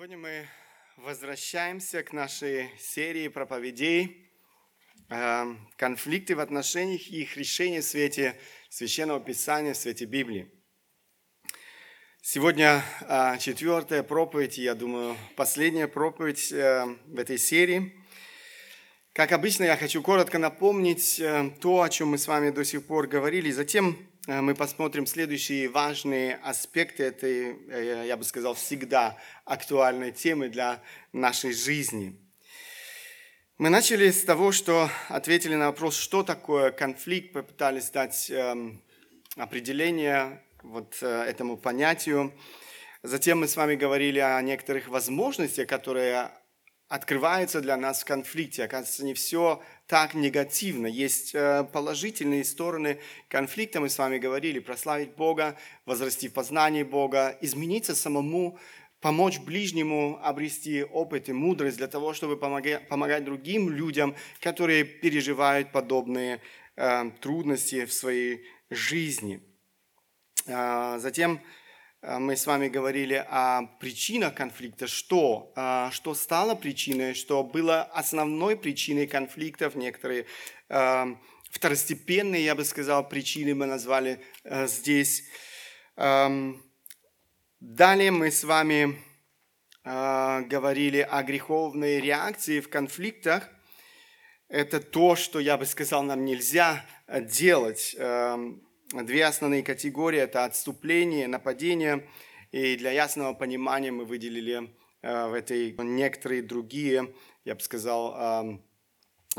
Сегодня мы возвращаемся к нашей серии проповедей э, «Конфликты в отношениях и их решение в свете Священного Писания, в свете Библии». Сегодня э, четвертая проповедь, я думаю, последняя проповедь э, в этой серии. Как обычно, я хочу коротко напомнить то, о чем мы с вами до сих пор говорили, затем мы посмотрим следующие важные аспекты этой, э, я бы сказал, всегда актуальной темы для нашей жизни. Мы начали с того, что ответили на вопрос, что такое конфликт, попытались дать эм, определение вот э, этому понятию. Затем мы с вами говорили о некоторых возможностях, которые открываются для нас в конфликте. Оказывается, не все так негативно. Есть э, положительные стороны конфликта. Мы с вами говорили, прославить Бога, возрасти в познании Бога, измениться самому, помочь ближнему обрести опыт и мудрость для того, чтобы помогать, другим людям, которые переживают подобные э, трудности в своей жизни. Э, затем мы с вами говорили о причинах конфликта, что, э, что стало причиной, что было основной причиной конфликтов, некоторые э, второстепенные, я бы сказал, причины мы назвали здесь. Эм, далее мы с вами говорили о греховной реакции в конфликтах. Это то, что, я бы сказал, нам нельзя делать эм, две основные категории – это отступление, нападение. И для ясного понимания мы выделили э, в этой некоторые другие, я бы сказал,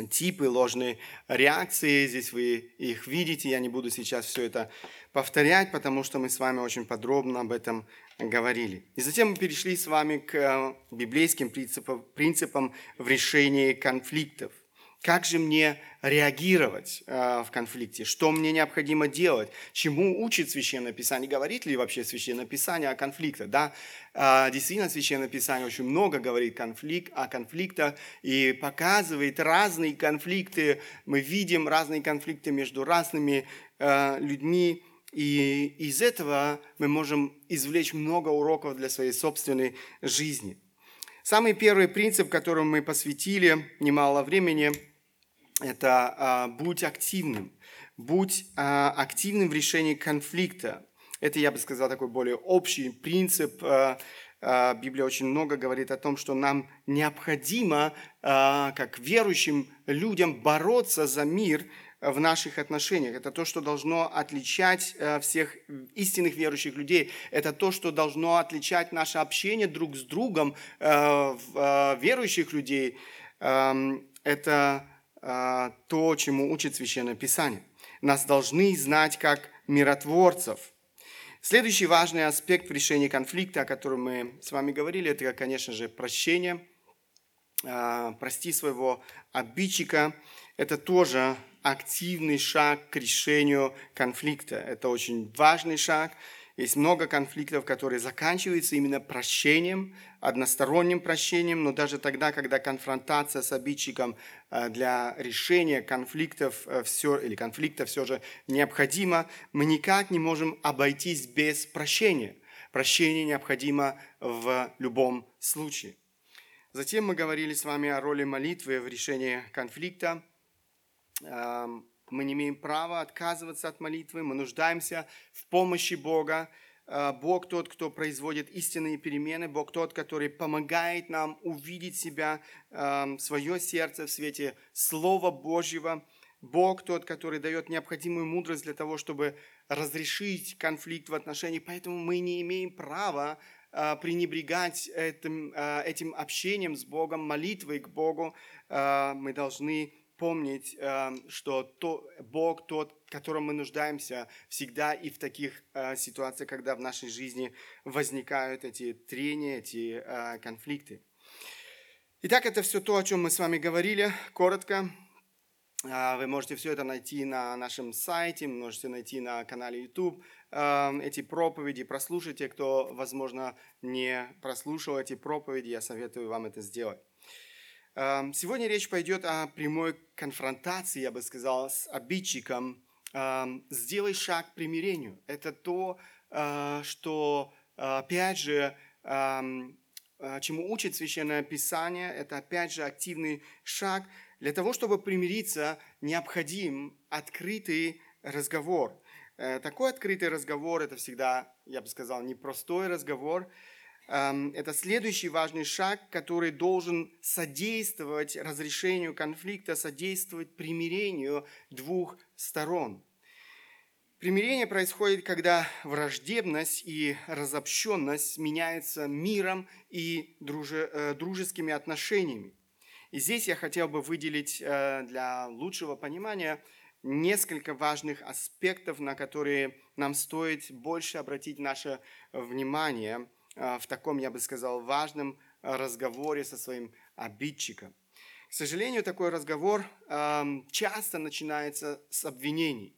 типы ложной реакции. Здесь вы их видите. Я не буду сейчас все это повторять, потому что мы с вами очень подробно об этом говорили. И затем мы перешли с вами к э, библейским принципам, принципам в решении конфликтов. Как же мне реагировать э, в конфликте? Что мне необходимо делать? Чему учит Священное Писание? Говорит ли вообще Священное Писание о конфликтах? Да, э, действительно, Священное Писание очень много говорит конфликт, о конфликтах и показывает разные конфликты. Мы видим разные конфликты между разными э, людьми. И из этого мы можем извлечь много уроков для своей собственной жизни. Самый первый принцип, которому мы посвятили немало времени – это а, будь активным, будь а, активным в решении конфликта. Это, я бы сказал, такой более общий принцип. А, а, Библия очень много говорит о том, что нам необходимо, а, как верующим людям, бороться за мир в наших отношениях. Это то, что должно отличать а, всех истинных верующих людей. Это то, что должно отличать наше общение друг с другом а, верующих людей. Это а, то, чему учит Священное Писание. Нас должны знать как миротворцев. Следующий важный аспект в решении конфликта, о котором мы с вами говорили, это, конечно же, прощение. А, прости своего обидчика. Это тоже активный шаг к решению конфликта. Это очень важный шаг. Есть много конфликтов, которые заканчиваются именно прощением, односторонним прощением, но даже тогда, когда конфронтация с обидчиком э, для решения конфликтов э, все, или конфликта все же необходима, мы никак не можем обойтись без прощения. Прощение необходимо в любом случае. Затем мы говорили с вами о роли молитвы в решении конфликта. Мы не имеем права отказываться от молитвы, мы нуждаемся в помощи Бога. Э, Бог тот, кто производит истинные перемены, Бог тот, который помогает нам увидеть себя, эм, свое сердце в свете Слова Божьего. Бог тот, который дает необходимую мудрость для того, чтобы разрешить конфликт в отношении. Поэтому мы не имеем права э, пренебрегать этим, этим общением с Богом, молитвой к Богу. Мы должны помнить, эм, что то, Бог тот, в котором мы нуждаемся всегда и в таких э, ситуациях, когда в нашей жизни возникают эти трения, эти э, конфликты. Итак, это все то, о чем мы с вами говорили, коротко. Э, вы можете все это найти на нашем сайте, можете найти на канале YouTube эм, эти проповеди, прослушайте, кто, возможно, не прослушал эти проповеди, я советую вам это сделать. Эм, сегодня речь пойдет о прямой конфронтации, я бы сказал, с обидчиком. Эм, сделай шаг к примирению. Это то, э, что, опять же, эм, э, чему учит Священное Писание, это опять же активный шаг. Для того, чтобы примириться, необходим открытый разговор. Э, такой открытый разговор – это всегда, я бы сказал, непростой разговор. Эм, это следующий важный шаг, который должен содействовать разрешению конфликта, содействовать примирению двух сторон. Примирение происходит, когда враждебность и разобщенность меняются миром и э, дружескими отношениями. И здесь я хотел бы выделить э, для лучшего понимания несколько важных аспектов, на которые нам стоит больше обратить наше внимание в таком, я бы сказал, важном разговоре со своим обидчиком. К сожалению, такой разговор часто начинается с обвинений.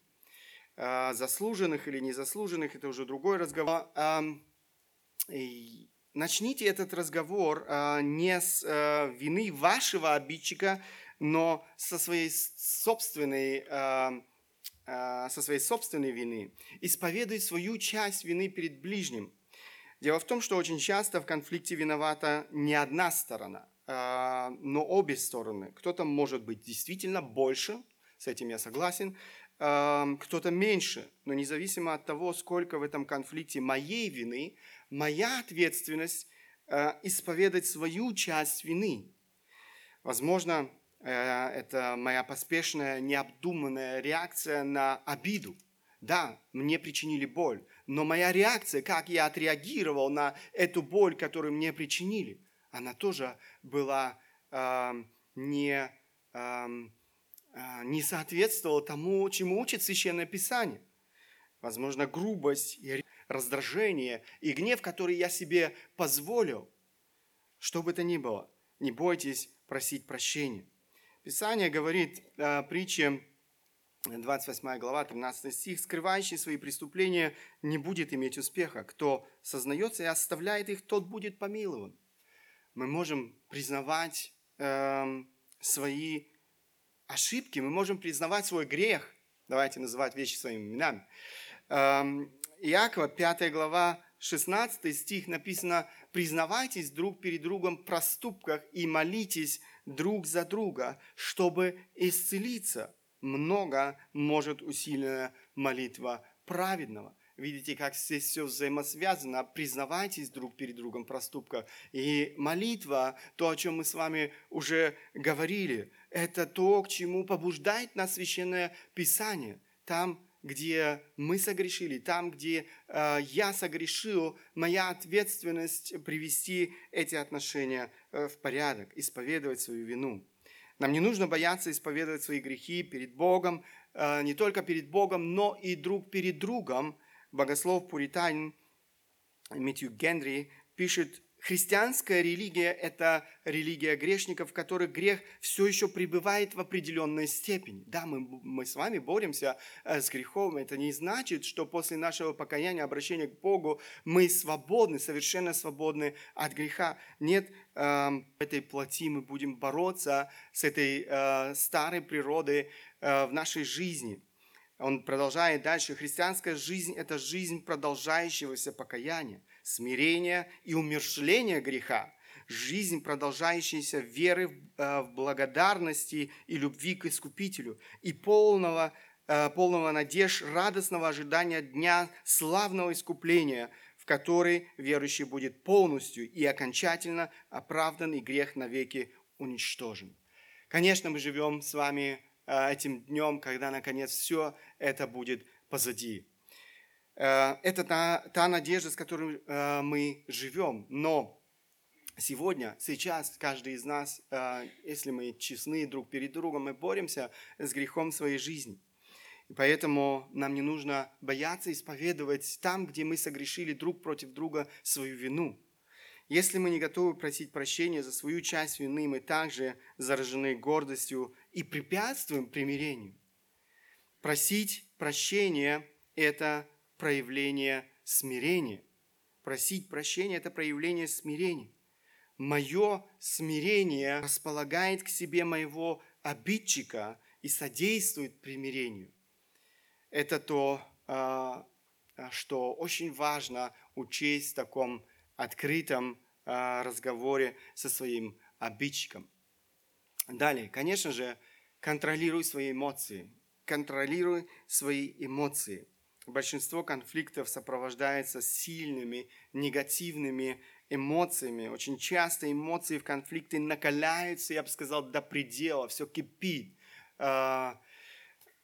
А, заслуженных или незаслуженных, это уже другой разговор. Начните этот разговор а, не с а, вины вашего обидчика, но со своей собственной, со своей собственной вины. Исповедуй свою часть вины перед ближним. Дело в том, что очень часто в конфликте виновата не одна сторона, но обе стороны. Кто-то может быть действительно больше, с этим я согласен, кто-то меньше, но независимо от того, сколько в этом конфликте моей вины, моя ответственность э, исповедать свою часть вины. Возможно, это моя поспешная, необдуманная реакция на обиду. Да, мне причинили боль, но моя реакция, как я отреагировал на эту боль, которую мне причинили, она тоже была э, не э, не соответствовало тому, чему учит Священное Писание. Возможно, грубость, и раздражение и гнев, который я себе позволил. Что бы то ни было, не бойтесь просить прощения. Писание говорит э, притче 28 глава, 13 стих, «Скрывающий свои преступления не будет иметь успеха. Кто сознается и оставляет их, тот будет помилован». Мы можем признавать э, свои ошибки, мы можем признавать свой грех. Давайте называть вещи своими именами. Эм, Иакова, 5 глава, 16 стих написано, «Признавайтесь друг перед другом в проступках и молитесь друг за друга, чтобы исцелиться. Много может усиленная молитва праведного». Видите, как здесь все взаимосвязано. Признавайтесь друг перед другом в проступках. И молитва, то, о чем мы с вами уже говорили, это то, к чему побуждает нас Священное Писание. Там, где мы согрешили, там, где э, я согрешил, моя ответственность привести эти отношения э, в порядок, исповедовать свою вину. Нам не нужно бояться исповедовать свои грехи перед Богом, э, не только перед Богом, но и друг перед другом, богослов Пуританин Митью Генри пишет, христианская религия – это религия грешников, в которых грех все еще пребывает в определенной степени. Да, мы, мы с вами боремся э, с грехом. Это не значит, что после нашего покаяния, обращения к Богу, мы свободны, совершенно свободны от греха. Нет, э, этой плоти мы будем бороться с этой э, старой природой э, в нашей жизни – он продолжает дальше. Христианская жизнь – это жизнь продолжающегося покаяния, смирения и умершления греха. Жизнь, продолжающаяся веры э, в благодарности и любви к Искупителю и полного, э, полного надежд, радостного ожидания дня славного искупления, в который верующий будет полностью и окончательно оправдан и грех навеки уничтожен. Конечно, мы живем с вами Э, этим днем, когда наконец все это будет позади. Э, это та, та надежда, с которой э, мы живем. Но сегодня, сейчас каждый из нас, если мы честны друг перед другом, мы боремся с грехом своей жизни. И поэтому нам не нужно бояться исповедовать там, где мы согрешили друг против друга свою вину – если мы не готовы просить прощения за свою часть вины, мы также заражены гордостью и препятствуем примирению. Просить прощения – это проявление смирения. Просить прощения – это проявление смирения. Мое смирение располагает к себе моего обидчика и содействует примирению. Это то, а, что очень важно учесть в таком открытом разговоре со своим обидчиком. Далее, конечно же, контролируй свои эмоции. Контролируй свои эмоции. Большинство конфликтов сопровождается сильными негативными эмоциями. Очень часто эмоции в конфликте накаляются, я бы сказал, до предела, все кипит. А,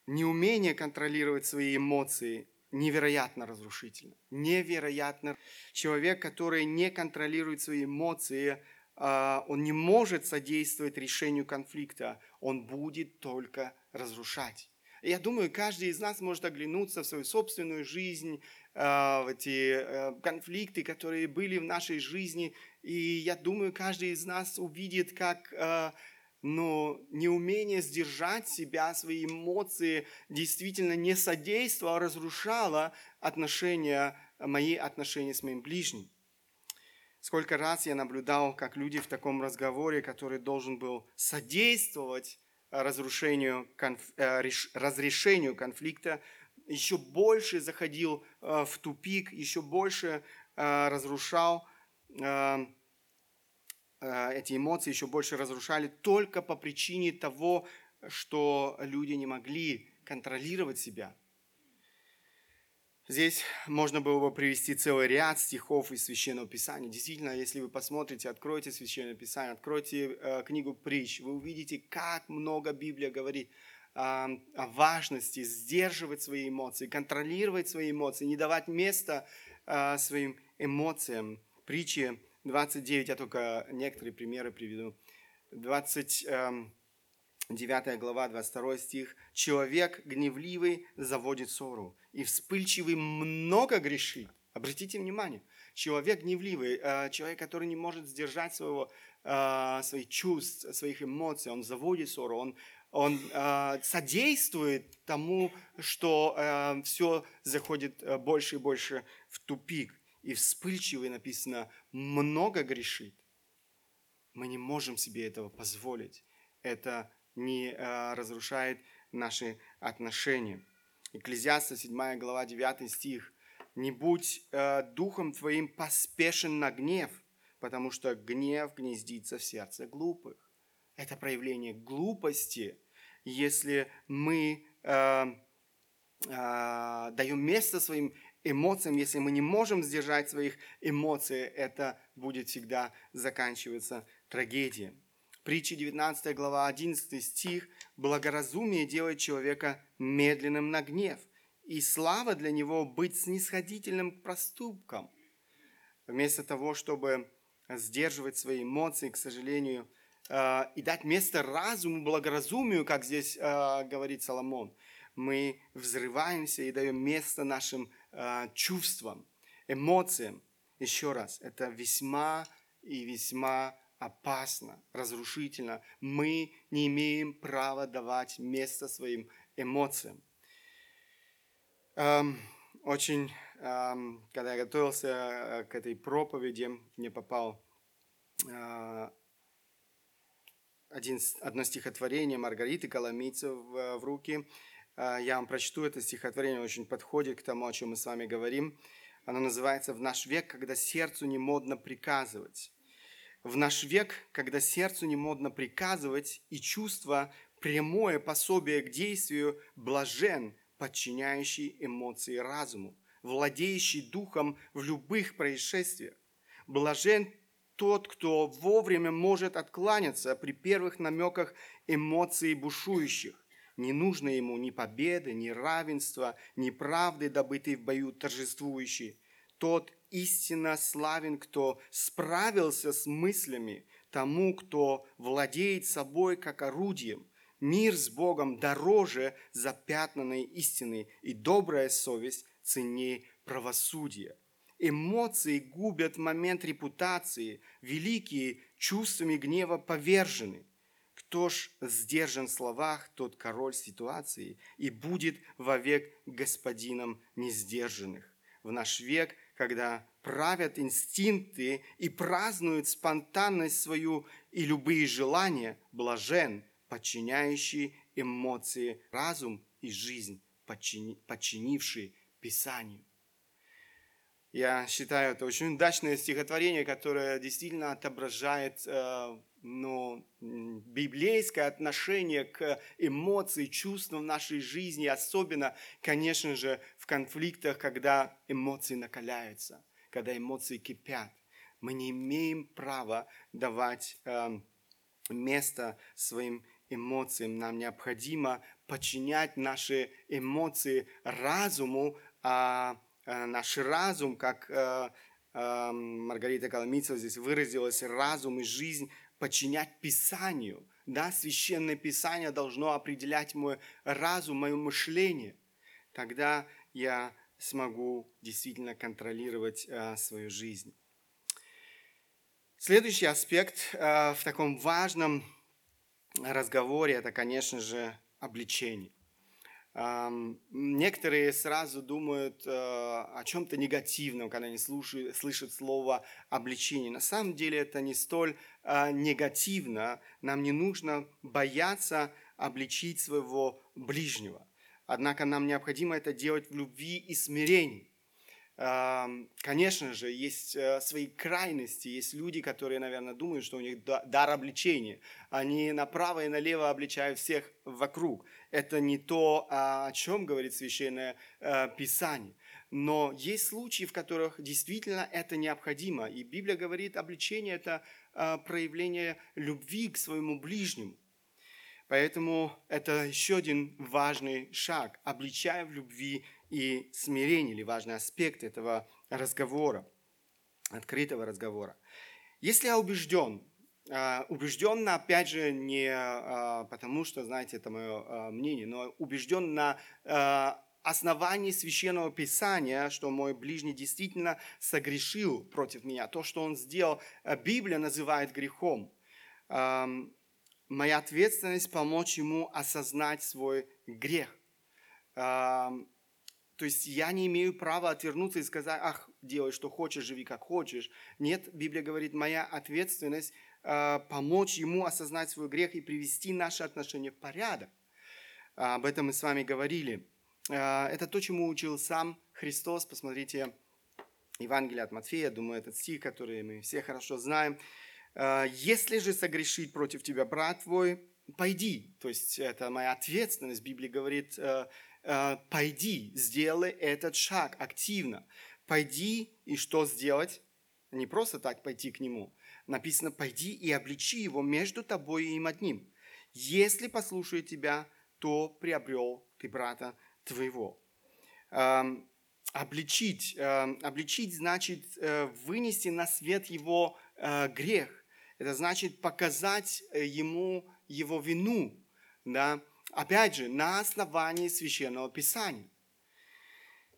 неумение контролировать свои эмоции невероятно разрушительно. Невероятно. Человек, который не контролирует свои эмоции, а, он не может содействовать решению конфликта, он будет только разрушать. Я думаю, каждый из нас может оглянуться в свою собственную жизнь, а, в эти э, конфликты, которые были в нашей жизни. И я думаю, каждый из нас увидит, как а, но неумение сдержать себя, свои эмоции действительно не содействовало, а разрушало отношения, мои отношения с моим ближним. Сколько раз я наблюдал, как люди в таком разговоре, который должен был содействовать разрушению, конф... Э, разрешению конфликта, еще больше заходил э, в тупик, еще больше разрушал эти эмоции, еще больше разрушали только по причине того, что люди не могли контролировать себя – Здесь можно было бы привести целый ряд стихов из Священного Писания. Действительно, если вы посмотрите, откройте Священное Писание, откройте э, книгу притч, вы увидите, как много Библия говорит э, о важности сдерживать свои эмоции, контролировать свои эмоции, не давать места э, своим эмоциям. Притчи 29, я только некоторые примеры приведу. 20, 9 глава, 22 стих. «Человек гневливый заводит ссору, и вспыльчивый много грешит». Обратите внимание, человек гневливый, э, человек, который не может сдержать своего, э, своих чувств, своих эмоций, он заводит ссору, он, он э, содействует тому, что все заходит больше и больше в тупик. И вспыльчивый написано много грешит. Мы не можем себе этого позволить. Это не э, разрушает наши отношения. Экклезиаста 7 глава 9 стих. «Не будь э, духом твоим поспешен на гнев, потому что гнев гнездится в сердце глупых». Это проявление глупости, если мы э, э, даем место своим эмоциям, если мы не можем сдержать своих эмоций, это будет всегда заканчиваться трагедией. Притча 19 глава 11 стих. «Благоразумие делает человека медленным на гнев, и слава для него быть снисходительным к проступкам». Вместо того, чтобы сдерживать свои эмоции, к сожалению, э, и дать место разуму, благоразумию, как здесь э, говорит Соломон, мы взрываемся и даем место нашим э, чувствам, эмоциям. Еще раз, это весьма и весьма опасно, разрушительно. Мы не имеем права давать место своим эмоциям. Эм, очень, эм, когда я готовился э, к этой проповеди, мне попал э, один, одно стихотворение Маргариты Коломийцев в, в руки. Э, я вам прочту это стихотворение, очень подходит к тому, о чем мы с вами говорим. Оно называется «В наш век, когда сердцу не модно приказывать». В наш век, когда сердцу не модно приказывать и чувство прямое пособие к действию, блажен, подчиняющий эмоции разуму, владеющий духом в любых происшествиях. Блажен тот, кто вовремя может откланяться при первых намеках эмоций бушующих. Не нужно ему ни победы, ни равенства, ни правды, добытой в бою торжествующей. Тот истинно славен, кто справился с мыслями, тому, кто владеет собой как орудием. Мир с Богом дороже запятнанной истины, и добрая совесть ценнее правосудия. Эмоции губят момент репутации, великие чувствами гнева повержены. Кто ж сдержан в словах, тот король ситуации и будет вовек господином несдержанных. В наш век – когда правят инстинкты и празднуют спонтанность свою и любые желания, блажен, подчиняющий эмоции, разум и жизнь, подчини, подчинивший Писанию. Я считаю, это очень удачное стихотворение, которое действительно отображает э, ну, библейское отношение к эмоциям, чувствам в нашей жизни, особенно, конечно же, в конфликтах, когда эмоции накаляются, когда эмоции кипят. Мы не имеем права давать э, место своим эмоциям. Нам необходимо подчинять наши эмоции разуму, а, а наш разум, как а, а, Маргарита Коломийцева здесь выразилась, разум и жизнь подчинять Писанию. Да, Священное Писание должно определять мой разум, мое мышление. Тогда я смогу действительно контролировать а, свою жизнь. Следующий аспект а, в таком важном разговоре это, конечно же, обличение. Некоторые сразу думают э, о чем-то негативном, когда они слушают, слышат слово обличение. На самом деле это не столь э, негативно. Нам не нужно бояться обличить своего ближнего. Однако нам необходимо это делать в любви и смирении. Конечно же, есть э, свои крайности, есть люди, которые, наверное, думают, что у них дар обличения. Они направо и налево обличают всех вокруг. Это не то, а, о чем говорит Священное э, Писание. Но есть случаи, в которых действительно это необходимо. И Библия говорит, обличение – это э, проявление любви к своему ближнему. Поэтому это еще один важный шаг, обличая в любви и смирение, или важный аспект этого разговора, открытого разговора. Если я убежден, а, убежден, опять же, не а, потому, что, знаете, это мое а, мнение, но убежден на основании священного писания, что мой ближний действительно согрешил против меня. То, что он сделал, Библия называет грехом. Моя ответственность помочь ему осознать свой грех. То есть я не имею права отвернуться и сказать, ах, делай, что хочешь, живи, как хочешь. Нет, Библия говорит, моя ответственность э, помочь ему осознать свой грех и привести наши отношения в порядок. А, об этом мы с вами говорили. Э, это то, чему учил сам Христос. Посмотрите, Евангелие от Матфея, думаю, этот стих, который мы все хорошо знаем. Э, «Если же согрешит против тебя брат твой, пойди». То есть это моя ответственность. Библия говорит, э, пойди, сделай этот шаг активно. Пойди и что сделать? Не просто так пойти к нему. Написано, пойди и обличи его между тобой и им одним. Если послушает тебя, то приобрел ты брата твоего. Эм, обличить. Эм, обличить значит э, вынести на свет его э, грех. Это значит показать ему его вину. Да? Опять же, на основании Священного Писания.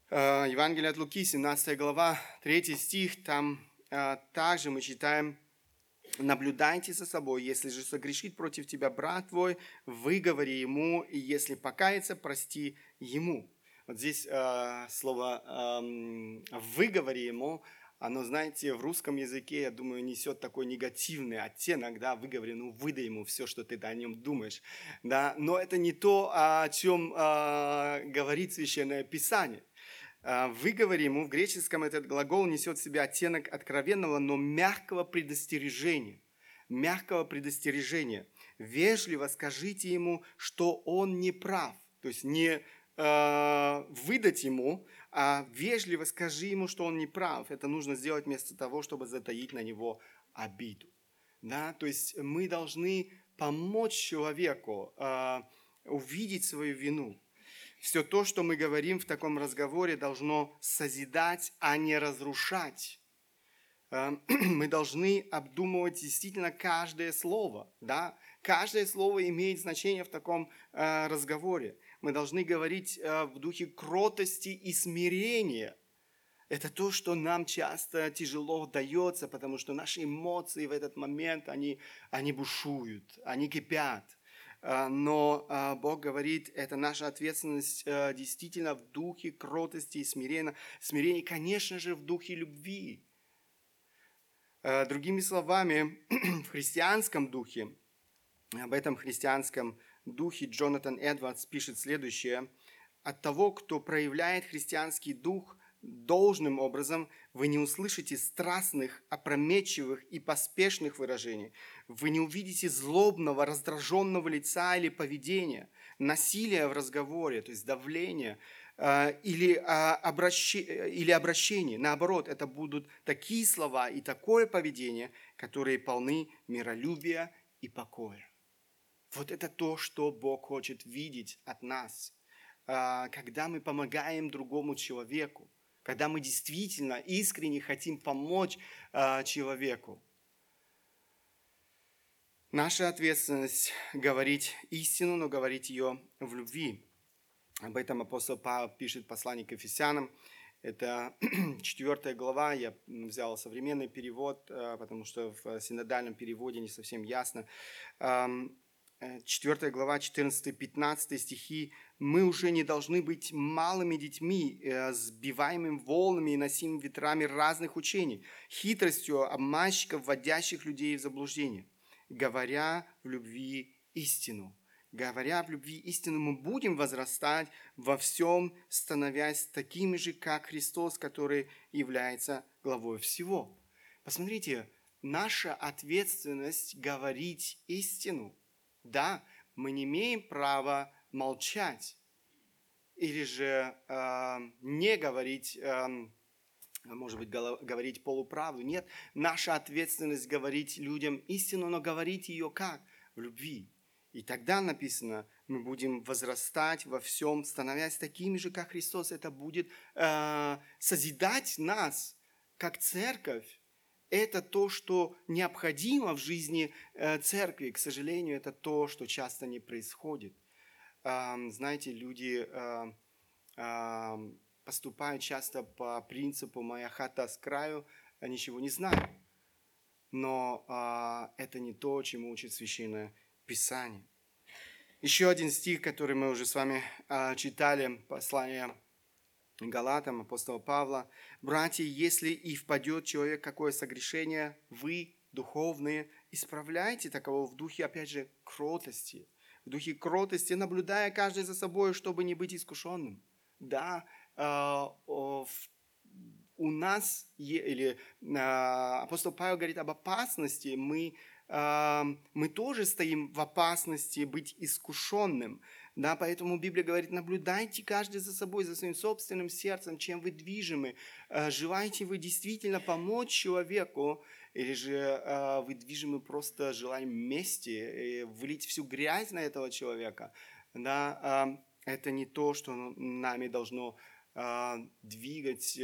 Э, Евангелие от Луки, 17 глава, 3 стих, там э, также мы читаем, «Наблюдайте за собой, если же согрешит против тебя брат твой, выговори ему, и если покается, прости ему». Вот здесь э, слово э, «выговори ему» оно, знаете, в русском языке, я думаю, несет такой негативный оттенок, да, выговори, ну, выдай ему все, что ты о нем думаешь, да, но это не то, о чем э, говорит Священное Писание. Э, выговори ему, в греческом этот глагол несет в себе оттенок откровенного, но мягкого предостережения, мягкого предостережения. Вежливо скажите ему, что он не прав, то есть не э, выдать ему, а вежливо скажи ему, что он не прав. Это нужно сделать вместо того, чтобы затаить на него обиду. Да? То есть мы должны помочь человеку э, увидеть свою вину. Все то, что мы говорим в таком разговоре, должно созидать, а не разрушать. Э, мы должны обдумывать действительно каждое слово. Да? Каждое слово имеет значение в таком э, разговоре мы должны говорить э, в духе кротости и смирения. Это то, что нам часто тяжело дается, потому что наши эмоции в этот момент, они, они бушуют, они кипят. Э, но э, Бог говорит, это наша ответственность действительно в духе кротости и смирения. Смирение, конечно же, в духе любви. Другими словами, в христианском духе, об этом христианском духе Джонатан Эдвардс пишет следующее. «От того, кто проявляет христианский дух, должным образом, вы не услышите страстных, опрометчивых и поспешных выражений. Вы не увидите злобного, раздраженного лица или поведения, насилия в разговоре, то есть давления, э, или, а, обращение, или обращение. Наоборот, это будут такие слова и такое поведение, которые полны миролюбия и покоя. Вот это то, что Бог хочет видеть от нас, а, когда мы помогаем другому человеку, когда мы действительно искренне хотим помочь а, человеку. Наша ответственность говорить истину, но говорить ее в любви. Об этом апостол Павел пишет послание к Ефесянам. Это четвертая глава, я взял современный перевод, а, потому что в синодальном переводе не совсем ясно. 4 э, глава, 14-15 стихи, мы уже не должны быть малыми детьми, э, сбиваемыми волнами и носимыми ветрами разных учений, хитростью обманщиков, вводящих людей в заблуждение, говоря в любви истину. Говоря в любви истину, мы будем возрастать во всем, становясь такими же, как Христос, который является главой всего. Посмотрите, наша ответственность говорить истину – да, мы не имеем права молчать или же э, не говорить, э, может быть, говорить полуправду. Нет, наша ответственность говорить людям истину, но говорить ее как? В любви. И тогда написано, мы будем возрастать во всем, становясь такими же, как Христос. Это будет э, созидать нас, как церковь, это то, что необходимо в жизни э, церкви. К сожалению, это то, что часто не происходит. Знаете, люди поступают часто по принципу «моя хата с краю, а ничего не знаю». Но а, это не то, чему учит Священное Писание. Еще один стих, который мы уже с вами а, читали, послание Галатам, апостола Павла, «Братья, если и впадет человек какое согрешение, вы, духовные, исправляйте таково в духе, опять же, кротости, в духе кротости, наблюдая каждый за собой, чтобы не быть искушенным». Да, э, у нас, или э, апостол Павел говорит об опасности, мы мы тоже стоим в опасности быть искушенным. Да, поэтому Библия говорит, наблюдайте каждый за собой, за своим собственным сердцем, чем вы движимы. А, желаете вы действительно помочь человеку, или же а, вы движимы просто желанием мести, вылить всю грязь на этого человека. Да, это не то, что нами должно двигать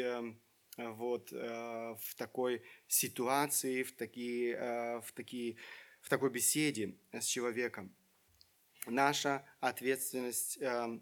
вот, э, в такой ситуации, в, такие, э, в, такие, в такой беседе с человеком. Наша ответственность э,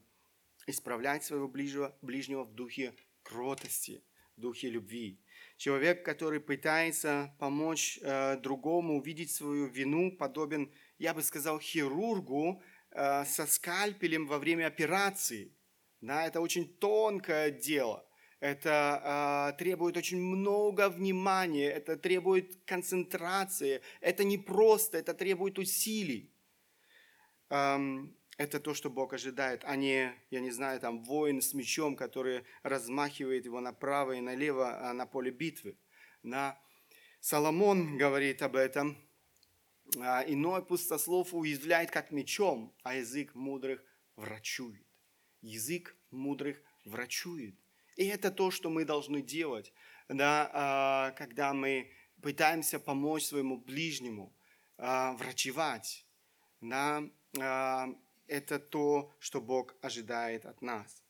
исправлять своего ближнего, ближнего в духе кротости, в духе любви. Человек, который пытается помочь другому увидеть свою вину, подобен, я бы сказал, хирургу со скальпелем во время операции. Да, это очень тонкое дело – это э, требует очень много внимания, это требует концентрации, это не просто, это требует усилий. Эм, это то, что Бог ожидает, а не, я не знаю, там воин с мечом, который размахивает его направо и налево а на поле битвы. На... Соломон говорит об этом. А, Иной пустослов уязвляет как мечом, а язык мудрых врачует. Язык мудрых врачует. И это то, что мы должны делать, да, а, когда мы пытаемся помочь своему ближнему врачевать. Да, это то, что Бог ожидает от нас.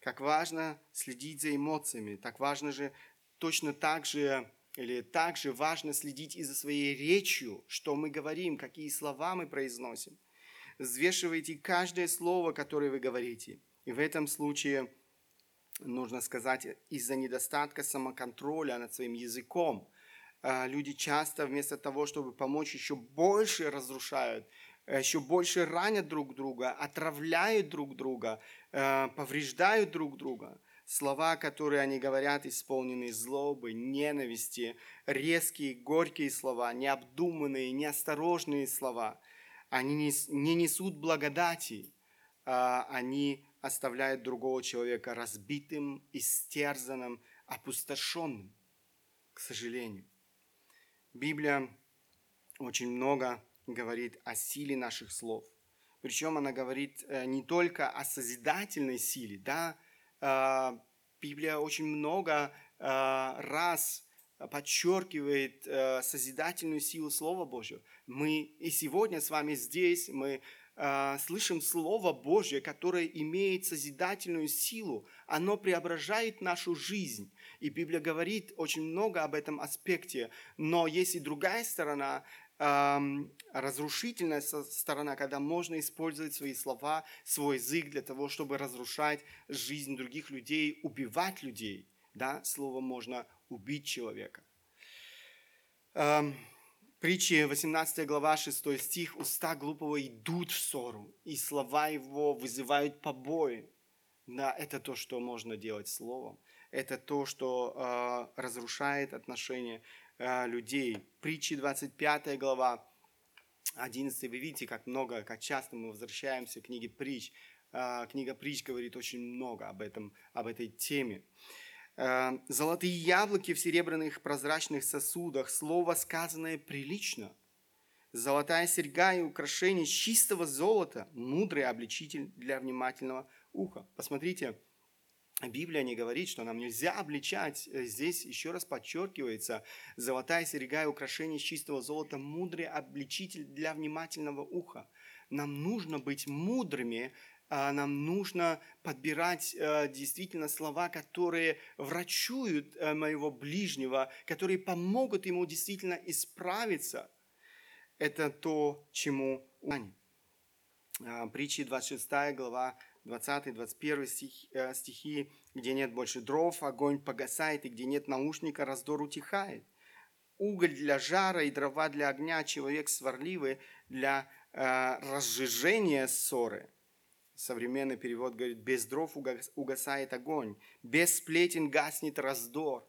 Как важно следить за эмоциями, так важно же точно так же или также важно следить и за своей речью, что мы говорим, какие слова мы произносим. Взвешивайте каждое слово, которое вы говорите. И в этом случае – нужно сказать, из-за недостатка самоконтроля над своим языком. А, люди часто вместо того, чтобы помочь, еще больше разрушают, еще больше ранят друг друга, отравляют друг друга, э, повреждают друг друга. Слова, которые они говорят, исполнены злобы, ненависти, резкие, горькие слова, необдуманные, неосторожные слова. Они не несут благодати, а, они оставляет другого человека разбитым, истерзанным, опустошенным, к сожалению. Библия очень много говорит о силе наших слов. Причем она говорит э, не только о созидательной силе, да, э, Библия очень много э, раз подчеркивает созидательную силу Слова Божьего. Мы и сегодня с вами здесь, мы слышим Слово Божье, которое имеет созидательную силу. Оно преображает нашу жизнь. И Библия говорит очень много об этом аспекте. Но есть и другая сторона, разрушительная сторона, когда можно использовать свои слова, свой язык для того, чтобы разрушать жизнь других людей, убивать людей. Да, словом можно убить человека. Притчи 18 глава 6 стих. «Уста глупого идут в ссору, и слова его вызывают побои». Да, это то, что можно делать словом. Это то, что э, разрушает отношения Э, людей. Притчи 25 глава, 11 вы видите, как много, как часто мы возвращаемся к книге притч. Э, книга притч говорит очень много об, этом, об этой теме. Э, Золотые яблоки в серебряных прозрачных сосудах, слово сказанное прилично. Золотая серьга и украшение чистого золота, мудрый обличитель для внимательного уха. Посмотрите, Библия не говорит, что нам нельзя обличать. Э, здесь еще раз подчеркивается, золотая серега и украшение чистого золота – мудрый обличитель для внимательного уха. Нам нужно быть мудрыми, а нам нужно подбирать э, действительно слова, которые врачуют э, моего ближнего, которые помогут ему действительно исправиться. Это то, чему они. Притчи 26 глава 20-21 стих, э, стихи, где нет больше дров, огонь погасает, и где нет наушника, раздор утихает. Уголь для жара и дрова для огня, человек сварливый для э, разжижения ссоры. Современный перевод говорит, без дров угасает огонь, без сплетен гаснет раздор.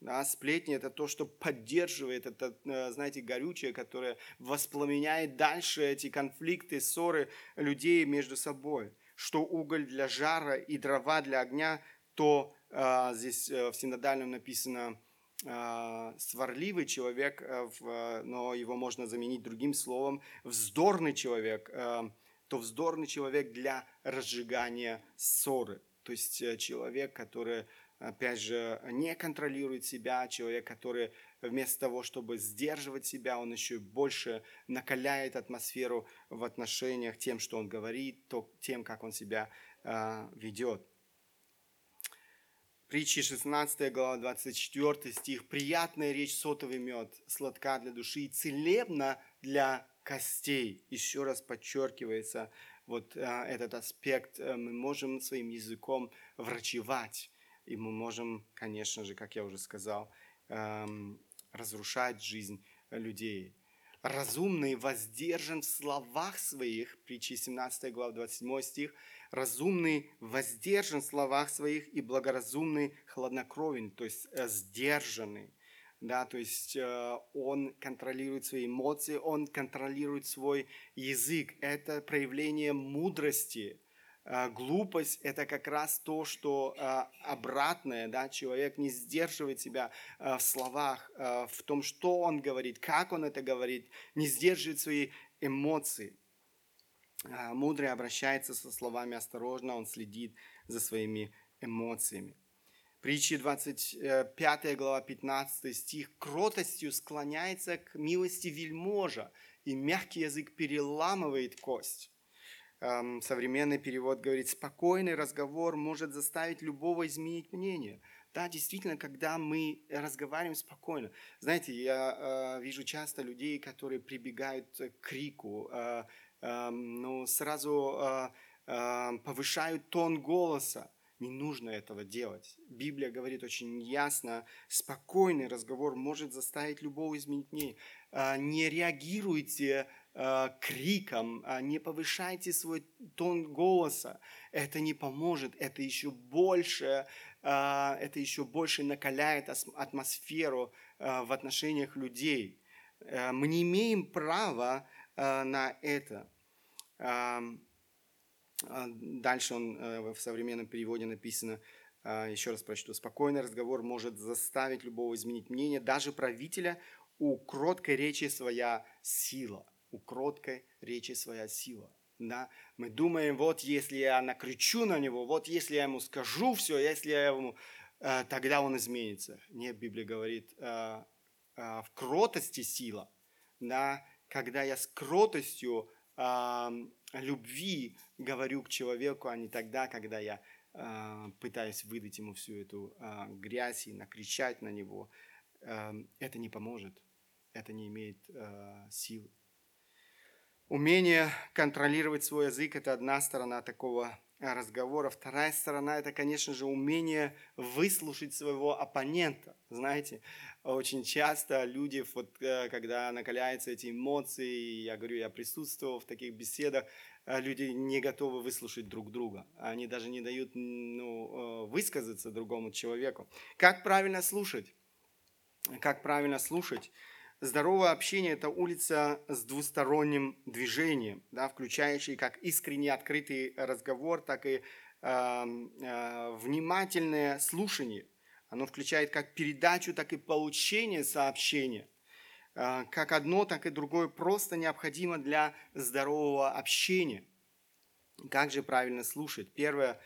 Да, сплетни – это то, что поддерживает, это, э, знаете, горючее, которое воспламеняет дальше эти конфликты, ссоры людей между собой что уголь для жара и дрова для огня, то э, здесь э, в синодальном написано э, сварливый человек, э, в, но его можно заменить другим словом, вздорный человек, э, то вздорный человек для разжигания ссоры. То есть э, человек, который опять же, не контролирует себя, человек, который вместо того, чтобы сдерживать себя, он еще больше накаляет атмосферу в отношениях тем, что он говорит, то, тем, как он себя э, ведет. Притчи 16 глава 24 стих. «Приятная речь сотовый мед, сладка для души и целебна для костей». Еще раз подчеркивается вот э, этот аспект. Э, мы можем своим языком врачевать и мы можем, конечно же, как я уже сказал, эм, разрушать жизнь людей. Разумный воздержан в словах своих, притчи 17 глава 27 стих, разумный воздержан в словах своих и благоразумный хладнокровен, то есть э, сдержанный. Да, то есть э, он контролирует свои эмоции, он контролирует свой язык. Это проявление мудрости, глупость – это как раз то, что а, обратное, да, человек не сдерживает себя а, в словах, в том, что он говорит, как он это говорит, не сдерживает свои эмоции. Мудрый обращается со словами осторожно, он следит за своими эмоциями. Притчи 25 глава 15 стих. «Кротостью склоняется к милости вельможа, и мягкий язык переламывает кость». Современный перевод говорит, спокойный разговор может заставить любого изменить мнение. Да, действительно, когда мы разговариваем спокойно. Знаете, я э, вижу часто людей, которые прибегают к крику, э, э, ну, сразу э, э, повышают тон голоса. Не нужно этого делать. Библия говорит очень ясно, спокойный разговор может заставить любого изменить мнение. Не реагируйте криком, а не повышайте свой тон голоса. Это не поможет, это еще больше, э, это еще больше накаляет атмосферу э, в отношениях людей. Мы не имеем права на это. А, дальше он в современном переводе написано, еще раз прочту, спокойный разговор может заставить любого изменить мнение, даже правителя, у кроткой речи своя сила. У кроткой речи своя сила. Да? Мы думаем, вот если я накричу на него, вот если я ему скажу все, если я ему, э, тогда он изменится. Нет, Библия говорит, э, э, в кротости сила. Да? Когда я с кротостью любви говорю к человеку, а не тогда, когда я пытаюсь выдать ему всю эту грязь и накричать на него, это не поможет это не имеет э, силы. Умение контролировать свой язык – это одна сторона такого разговора. Вторая сторона – это, конечно же, умение выслушать своего оппонента. Знаете, очень часто люди, вот, э, когда накаляются эти эмоции, я говорю, я присутствовал в таких беседах, э, люди не готовы выслушать друг друга. Они даже не дают ну, э, высказаться другому человеку. Как правильно слушать? Как правильно слушать? Здоровое общение – это улица с двусторонним движением, да, включающий как искренний открытый разговор, так и э, э, внимательное слушание. Оно включает как передачу, так и получение сообщения. Э, как одно, так и другое просто необходимо для здорового общения. Как же правильно слушать? Первое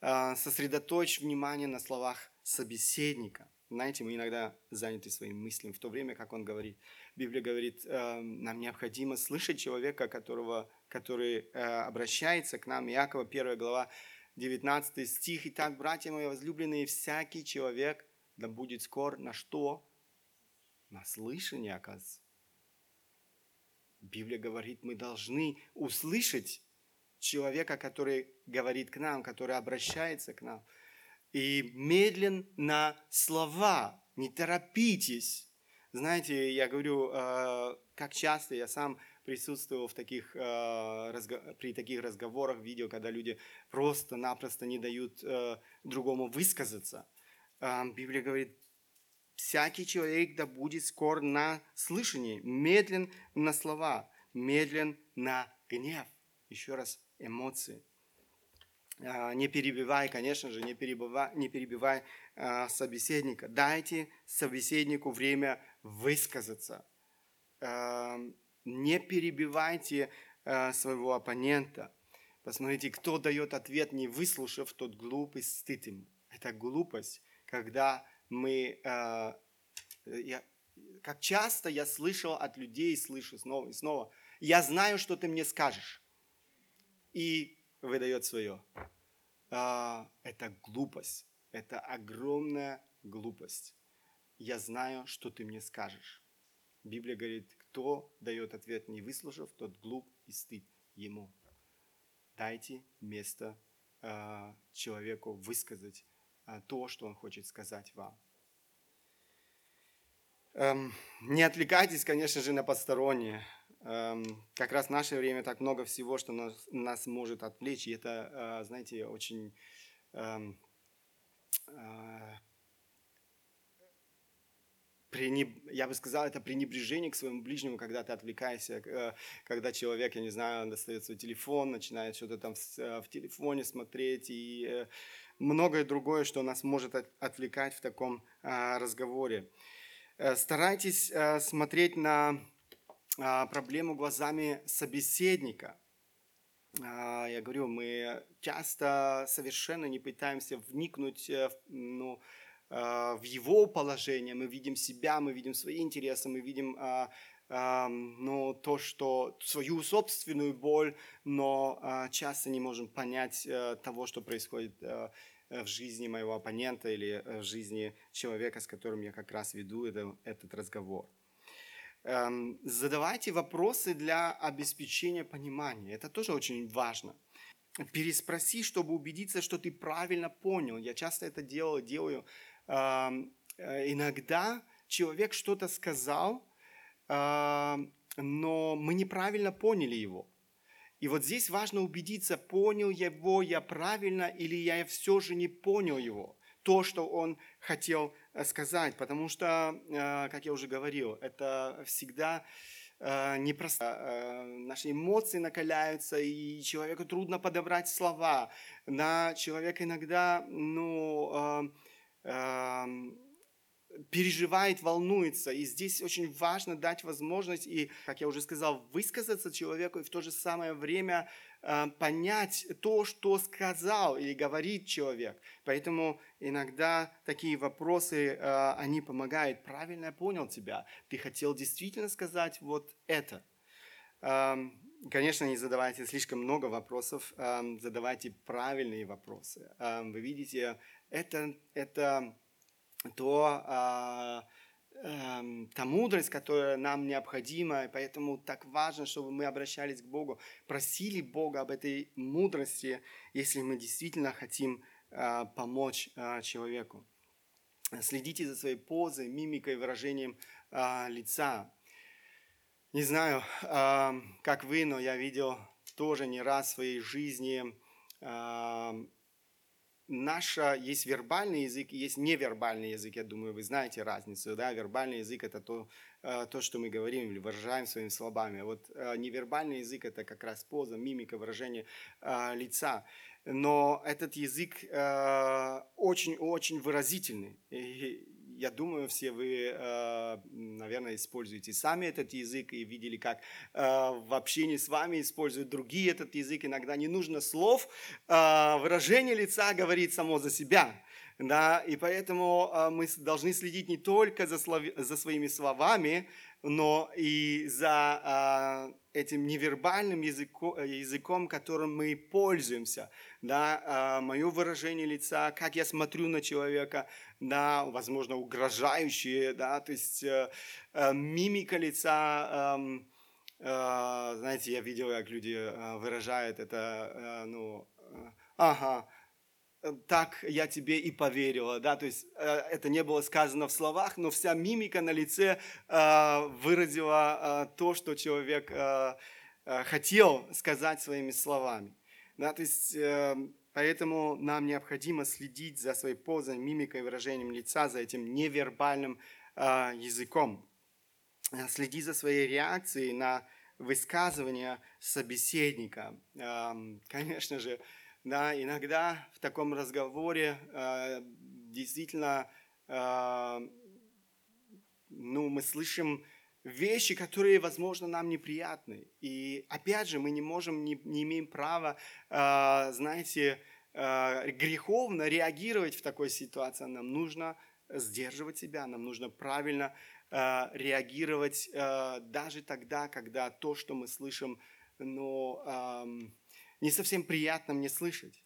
э, – сосредоточь внимание на словах собеседника – знаете, мы иногда заняты своим мыслям, в то время как он говорит. Библия говорит, э, нам необходимо слышать человека, которого, который э, обращается к нам. Иакова 1 глава 19 стих. «Итак, братья мои возлюбленные, всякий человек да будет скор на что? На слышание, оказывается. Библия говорит, мы должны услышать человека, который говорит к нам, который обращается к нам – и медлен на слова, не торопитесь. Знаете, я говорю, э, как часто я сам присутствовал в таких, э, при таких разговорах, видео, когда люди просто-напросто не дают э, другому высказаться. Библия говорит, всякий человек да будет скор на слышание, медлен на слова, медлен на гнев. Еще раз, эмоции. А, не перебивай, конечно же, не перебивай, не перебивай а, собеседника. Дайте собеседнику время высказаться. А, не перебивайте своего оппонента. Посмотрите, кто дает ответ, не выслушав, тот глупый стыд ему. Это глупость, когда мы... Я, как часто я слышал от людей, слышу снова и снова, я знаю, что ты мне скажешь. И выдает свое. А, это глупость. Это огромная глупость. Я знаю, что ты мне скажешь. Библия говорит, кто дает ответ, не выслушав, тот глуп и стыд ему. Дайте место э, человеку высказать э, то, что он хочет сказать вам. Эм, не отвлекайтесь, конечно же, на постороннее. Эм, как раз в наше время так много всего, что нас, нас может отвлечь, и это, э, знаете, очень эм, э, я бы сказал, это пренебрежение к своему ближнему, когда ты отвлекаешься, э, когда человек, я не знаю, достает свой телефон, начинает что-то там в телефоне смотреть и многое другое, что нас может отвлекать в таком разговоре. Старайтесь смотреть на проблему глазами собеседника. А, я говорю, мы часто совершенно не пытаемся вникнуть э, ну, а, в его положение. Мы видим себя, мы видим свои интересы, мы видим ну, то, что свою собственную боль, но часто не можем понять э, того, что происходит э, в жизни моего оппонента или в жизни человека, с которым я как раз веду этот разговор. Эм, задавайте вопросы для обеспечения понимания. Это тоже очень важно. Переспроси, чтобы убедиться, что ты правильно понял. Я часто это делаю, делаю. Эм, э, иногда человек что-то сказал, эм, но мы неправильно поняли его. И вот здесь важно убедиться, понял его я правильно или я все же не понял его то, что он хотел сказать, потому что, э, как я уже говорил, это всегда э, непросто. Э, наши эмоции накаляются, и человеку трудно подобрать слова. На человека иногда, ну, э, э, переживает, волнуется. И здесь очень важно дать возможность и, как я уже сказал, высказаться человеку и в то же самое время э, понять то, что сказал или говорит человек. Поэтому иногда такие вопросы, э, они помогают. Правильно я понял тебя. Ты хотел действительно сказать вот это. Э, конечно, не задавайте слишком много вопросов, э, задавайте правильные вопросы. Э, вы видите, это, это то а, эм, та мудрость, которая нам необходима, и поэтому так важно, чтобы мы обращались к Богу, просили Бога об этой мудрости, если мы действительно хотим а, помочь а, человеку. Следите за своей позой, мимикой, выражением лица. Не знаю, как вы, но я видел тоже не раз в своей жизни наша есть вербальный язык есть невербальный язык. Я думаю, вы знаете разницу. Да? Вербальный язык – это то, э, то, что мы говорим или выражаем своими словами. Вот э, невербальный язык – это как раз поза, мимика, выражение э, лица но этот язык очень-очень выразительный. Я думаю, все вы, э, наверное, используете сами этот язык и видели, как э, в общении с вами используют другие этот язык. Иногда не нужно слов, э, выражение лица говорит само за себя. Да, и поэтому мы должны следить не только за, слов... за своими словами, но и за э, этим невербальным языко, языком, которым мы пользуемся. Да, э, мое выражение лица, как я смотрю на человека, да, возможно, угрожающие, да, то есть э, э, мимика лица, э, э, знаете, я видел, как люди э, выражают это, э, ну, э, ага, так я тебе и поверила, да, то есть э, это не было сказано в словах, но вся мимика на лице э, выразила э, то, что человек хотел сказать своими словами, да, то есть поэтому нам необходимо следить за своей позой, мимикой, выражением лица, за этим невербальным языком, следить за своей реакцией на высказывания собеседника, конечно же, да, иногда в таком разговоре э, действительно э, ну, мы слышим вещи, которые, возможно, нам неприятны. И опять же, мы не можем, не, не имеем права, э, знаете, э, греховно реагировать в такой ситуации. Нам нужно сдерживать себя, нам нужно правильно э, реагировать э, даже тогда, когда то, что мы слышим, ну, э, не совсем приятно мне слышать.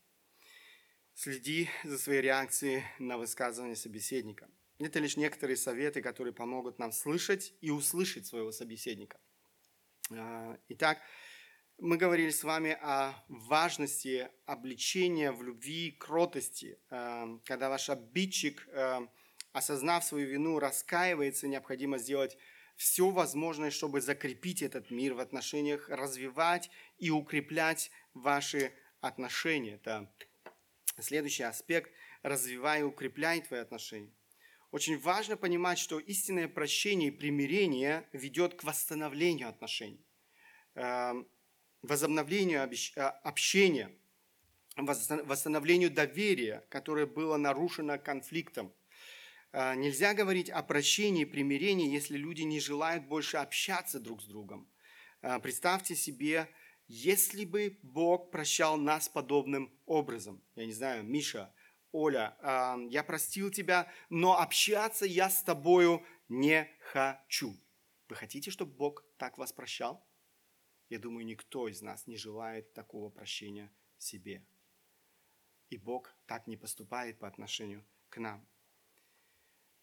Следи за своей реакцией на высказывание собеседника. Это лишь некоторые советы, которые помогут нам слышать и услышать своего собеседника. А, итак, мы говорили с вами о важности обличения в любви и кротости. А, когда ваш обидчик, а, осознав свою вину, раскаивается, необходимо сделать все возможное, чтобы закрепить этот мир в отношениях, развивать и укреплять ваши отношения. Это следующий аспект. Развивай и укрепляй твои отношения. Очень важно понимать, что истинное прощение и примирение ведет к восстановлению отношений, эм, возобновлению э, общения, восстановлению доверия, которое было нарушено конфликтом. Э, нельзя говорить о прощении и примирении, если люди не желают больше общаться друг с другом. Э, представьте себе если бы Бог прощал нас подобным образом, я не знаю, Миша, Оля, э, я простил тебя, но общаться я с тобою не хочу. Вы хотите, чтобы Бог так вас прощал? Я думаю, никто из нас не желает такого прощения себе. И Бог так не поступает по отношению к нам.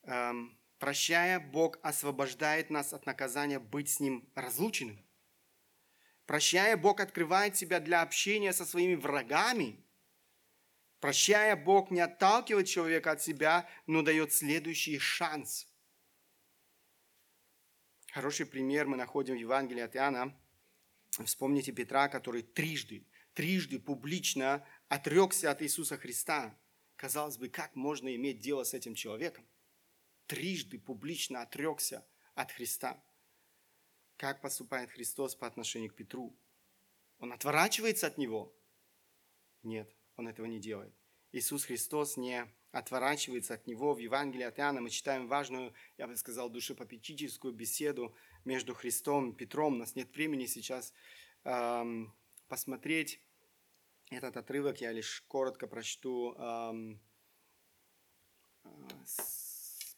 Эм, прощая, Бог освобождает нас от наказания быть с Ним разлученным. Прощая, Бог открывает себя для общения со своими врагами. Прощая, Бог не отталкивает человека от себя, но дает следующий шанс. Хороший пример мы находим в Евангелии от Иоанна. Вспомните Петра, который трижды, трижды публично отрекся от Иисуса Христа. Казалось бы, как можно иметь дело с этим человеком? Трижды публично отрекся от Христа. Как поступает Христос по отношению к Петру. Он отворачивается от него? Нет, он этого не делает. Иисус Христос не отворачивается от него. В Евангелии от Иоанна мы читаем важную, я бы сказал, душепопечительскую беседу между Христом и Петром. У нас нет времени сейчас эм, посмотреть этот отрывок. Я лишь коротко прочту эм,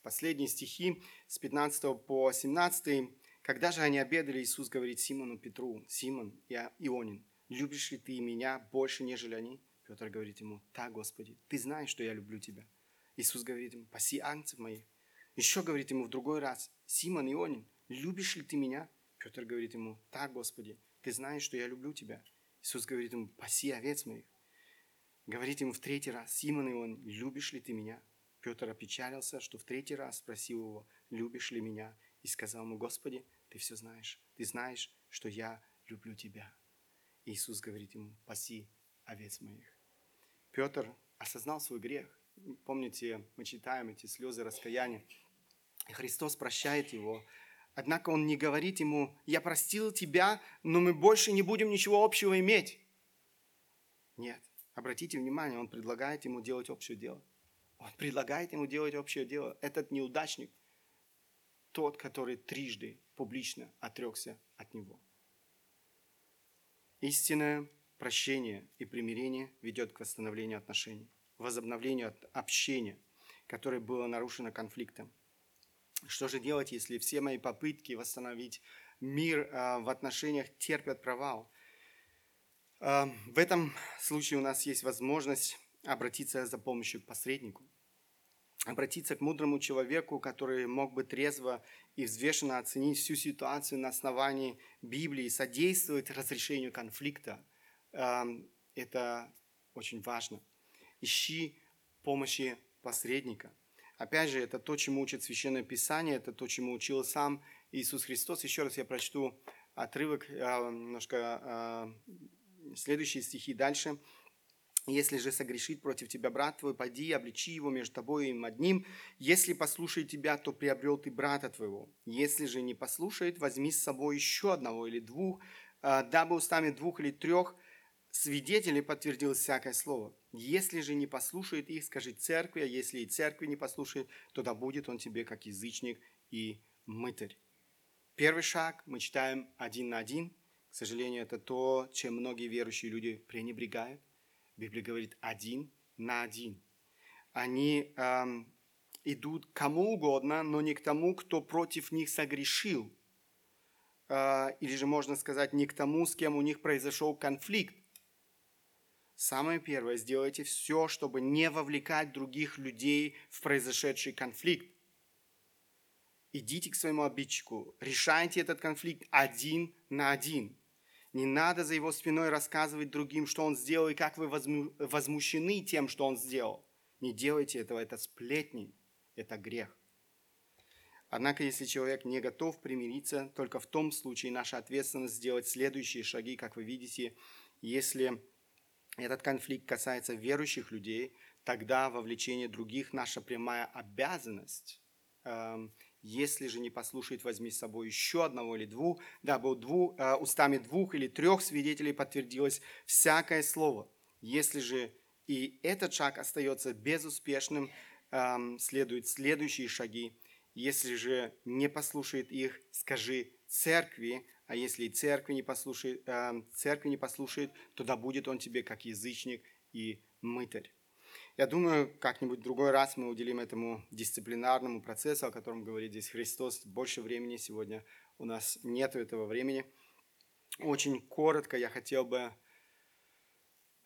последние стихи с 15 по 17. Когда же они обедали, Иисус говорит Симону Петру, «Симон, я Ионин, любишь ли ты меня больше, нежели они?» Петр говорит ему, «Так, Господи, ты знаешь, что я люблю тебя». Иисус говорит ему, «Паси агнцев моих». Еще говорит ему в другой раз, «Симон Ионин, любишь ли ты меня?» Петр говорит ему, «Так, Господи, ты знаешь, что я люблю тебя». Иисус говорит ему, «Паси овец моих». Говорит ему в третий раз, «Симон Ионин, любишь ли ты меня?» Петр опечалился, что в третий раз спросил его, «Любишь ли меня?» И сказал ему, «Господи, ты все знаешь. Ты знаешь, что я люблю тебя». Иисус говорит ему, «Паси овец моих». Петр осознал свой грех. Помните, мы читаем эти слезы раскаяния. И Христос прощает его. Однако он не говорит ему, я простил тебя, но мы больше не будем ничего общего иметь. Нет. Обратите внимание, он предлагает ему делать общее дело. Он предлагает ему делать общее дело. Этот неудачник, тот, который трижды публично отрекся от него. Истинное прощение и примирение ведет к восстановлению отношений, возобновлению общения, которое было нарушено конфликтом. Что же делать, если все мои попытки восстановить мир а, в отношениях терпят провал? А, в этом случае у нас есть возможность обратиться за помощью к посреднику, обратиться к мудрому человеку, который мог бы трезво и взвешенно оценить всю ситуацию на основании Библии, содействовать разрешению конфликта – это очень важно. Ищи помощи посредника. Опять же, это то, чему учит Священное Писание, это то, чему учил сам Иисус Христос. Еще раз я прочту отрывок, а, немножко а, следующие стихи дальше. «Если же согрешит против тебя брат твой, пойди, обличи его между тобой и им одним. Если послушает тебя, то приобрел ты брата твоего. Если же не послушает, возьми с собой еще одного или двух, а, дабы устами двух или трех – свидетелей подтвердил всякое слово. Если же не послушает их, скажи церкви, а если и церкви не послушает, то да будет он тебе как язычник и мытарь. Первый шаг мы читаем один на один. К сожалению, это то, чем многие верующие люди пренебрегают. Библия говорит один на один. Они эм, идут кому угодно, но не к тому, кто против них согрешил. Э, или же можно сказать, не к тому, с кем у них произошел конфликт. Самое первое, сделайте все, чтобы не вовлекать других людей в произошедший конфликт. Идите к своему обидчику, решайте этот конфликт один на один. Не надо за его спиной рассказывать другим, что он сделал, и как вы возмущены тем, что он сделал. Не делайте этого, это сплетни, это грех. Однако, если человек не готов примириться, только в том случае наша ответственность сделать следующие шаги, как вы видите, если этот конфликт касается верующих людей, тогда вовлечение других – наша прямая обязанность. Если же не послушает, возьми с собой еще одного или двух, дабы двух, э, устами двух или трех свидетелей подтвердилось всякое слово. Если же и этот шаг остается безуспешным, эм, следуют следующие шаги. Если же не послушает их, скажи церкви, а если и церкви не послушает, э, церкви не послушает, то да будет он тебе как язычник и мытарь. Я думаю, как-нибудь в другой раз мы уделим этому дисциплинарному процессу, о котором говорит здесь Христос, больше времени. Сегодня у нас нет этого времени. Очень коротко я хотел бы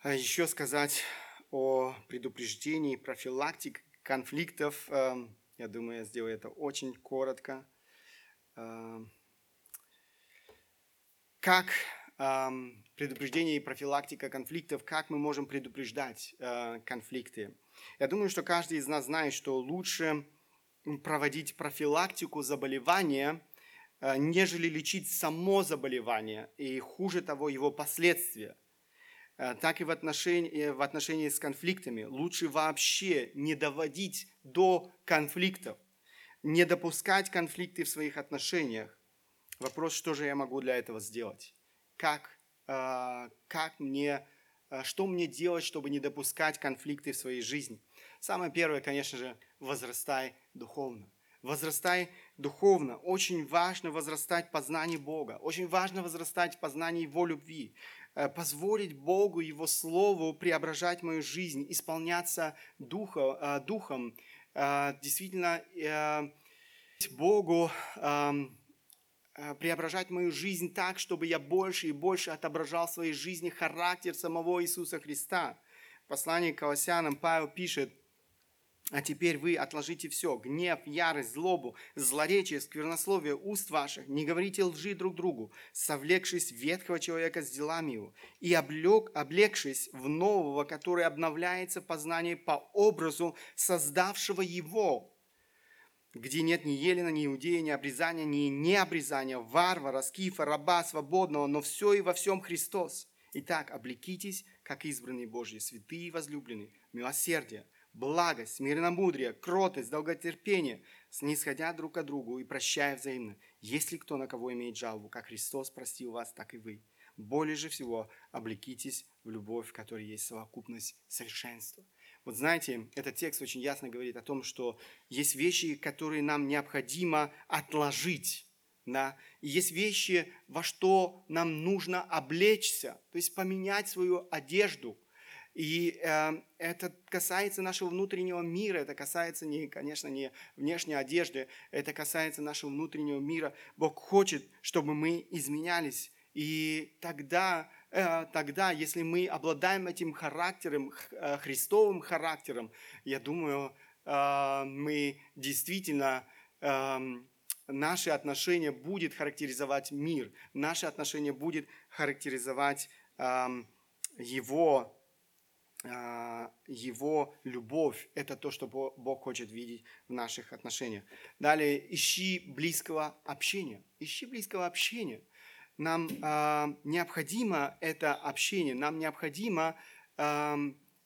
э, еще сказать о предупреждении, профилактике конфликтов. Эм, я думаю, я сделаю это очень коротко. Эм, как эм, предупреждение и профилактика конфликтов, как мы можем предупреждать э, конфликты. Я думаю, что каждый из нас знает, что лучше проводить профилактику заболевания, э, нежели лечить само заболевание и хуже того его последствия. Э, так и в отношении, в отношении с конфликтами. Лучше вообще не доводить до конфликтов, не допускать конфликты в своих отношениях, Вопрос, что же я могу для этого сделать? Как, э, как мне, э, что мне делать, чтобы не допускать конфликты в своей жизни? Самое первое, конечно же, возрастай духовно. Возрастай духовно. Очень важно возрастать в познании Бога. Очень важно возрастать в познании Его любви. Э, позволить Богу, Его Слову преображать мою жизнь, исполняться духа, Духом. Действительно, Богу эм, преображать мою жизнь так, чтобы я больше и больше отображал в своей жизни характер самого Иисуса Христа. В послании к Колоссянам Павел пишет – а теперь вы отложите все, гнев, ярость, злобу, злоречие, сквернословие уст ваших, не говорите лжи друг другу, совлекшись ветхого человека с делами его, и облег, облегшись в нового, который обновляется в познании по образу создавшего его, где нет ни елена, ни иудея, ни обрезания, ни необрезания, варвара, скифа, раба, свободного, но все и во всем Христос. Итак, облекитесь, как избранные Божьи, святые и возлюбленные, милосердие, благость, смиренномудрие, кротость, долготерпение, снисходя друг к другу и прощая взаимно. Если кто на кого имеет жалобу, как Христос простил вас, так и вы. Более же всего облекитесь в любовь, в которой есть совокупность совершенства. Вот знаете, этот текст очень ясно говорит о том, что есть вещи, которые нам необходимо отложить. Да? И есть вещи, во что нам нужно облечься, то есть поменять свою одежду – и э, это касается нашего внутреннего мира, это касается, не, конечно, не внешней одежды, это касается нашего внутреннего мира. Бог хочет, чтобы мы изменялись. И тогда, тогда, если мы обладаем этим характером, э, Христовым характером, я думаю, э, мы действительно э, наши отношения будет характеризовать мир, наши отношения будет характеризовать э, его его любовь – это то, что Бог хочет видеть в наших отношениях. Далее, ищи близкого общения. Ищи близкого общения. Нам э, необходимо это общение, нам необходимо, э,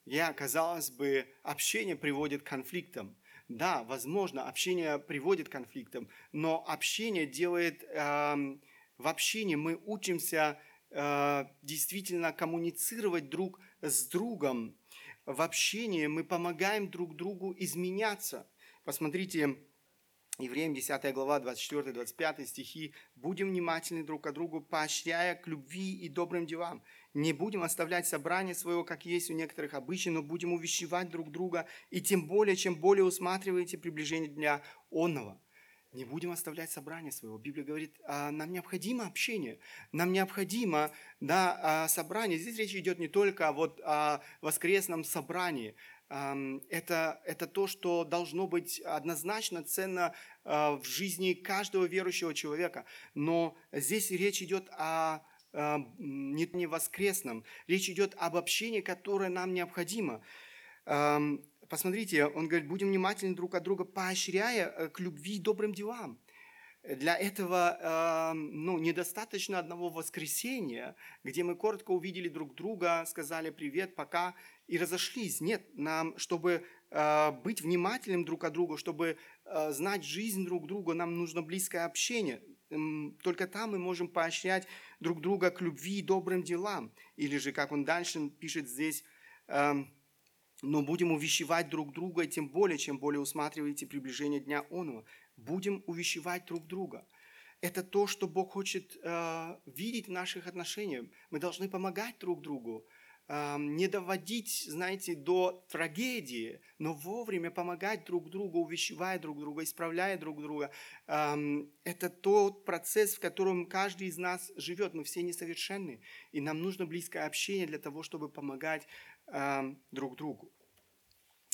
я, казалось бы, общение приводит к конфликтам. Да, возможно, общение приводит к конфликтам, но общение делает, э, в общении мы учимся Э, действительно коммуницировать друг с другом. В общении мы помогаем друг другу изменяться. Посмотрите, Евреям 10 глава 24-25 стихи. «Будем внимательны друг к другу, поощряя к любви и добрым делам. Не будем оставлять собрание своего, как есть у некоторых обычай, но будем увещевать друг друга, и тем более, чем более усматриваете приближение дня онного». Не будем оставлять собрание своего. Библия говорит, а, нам необходимо общение, нам необходимо да, а, собрание. Здесь речь идет не только о вот, воскресном собрании. Это, это то, что должно быть однозначно ценно а, в жизни каждого верующего человека. Но здесь речь идет о не воскресном, речь идет об общении, которое нам необходимо посмотрите, он говорит, будем внимательны друг от друга, поощряя э, к любви и добрым делам. Для этого ну, недостаточно одного воскресения, где мы коротко увидели друг друга, сказали привет, пока и разошлись. Нет, нам, чтобы э, быть внимательным друг от друга, чтобы знать жизнь друг друга, нам нужно близкое общение. Только там мы можем поощрять друг друга к любви и добрым делам. Или же, как он дальше пишет здесь, эм, но будем увещевать друг друга, и тем более, чем более усматриваете приближение Дня Оного, будем увещевать друг друга. Это то, что Бог хочет э, видеть в наших отношениях. Мы должны помогать друг другу, э, не доводить, знаете, до трагедии, но вовремя помогать друг другу, увещевая друг друга, исправляя друг друга. Это тот процесс, в котором каждый из нас живет. Мы все несовершенны, и нам нужно близкое общение для того, чтобы помогать друг другу.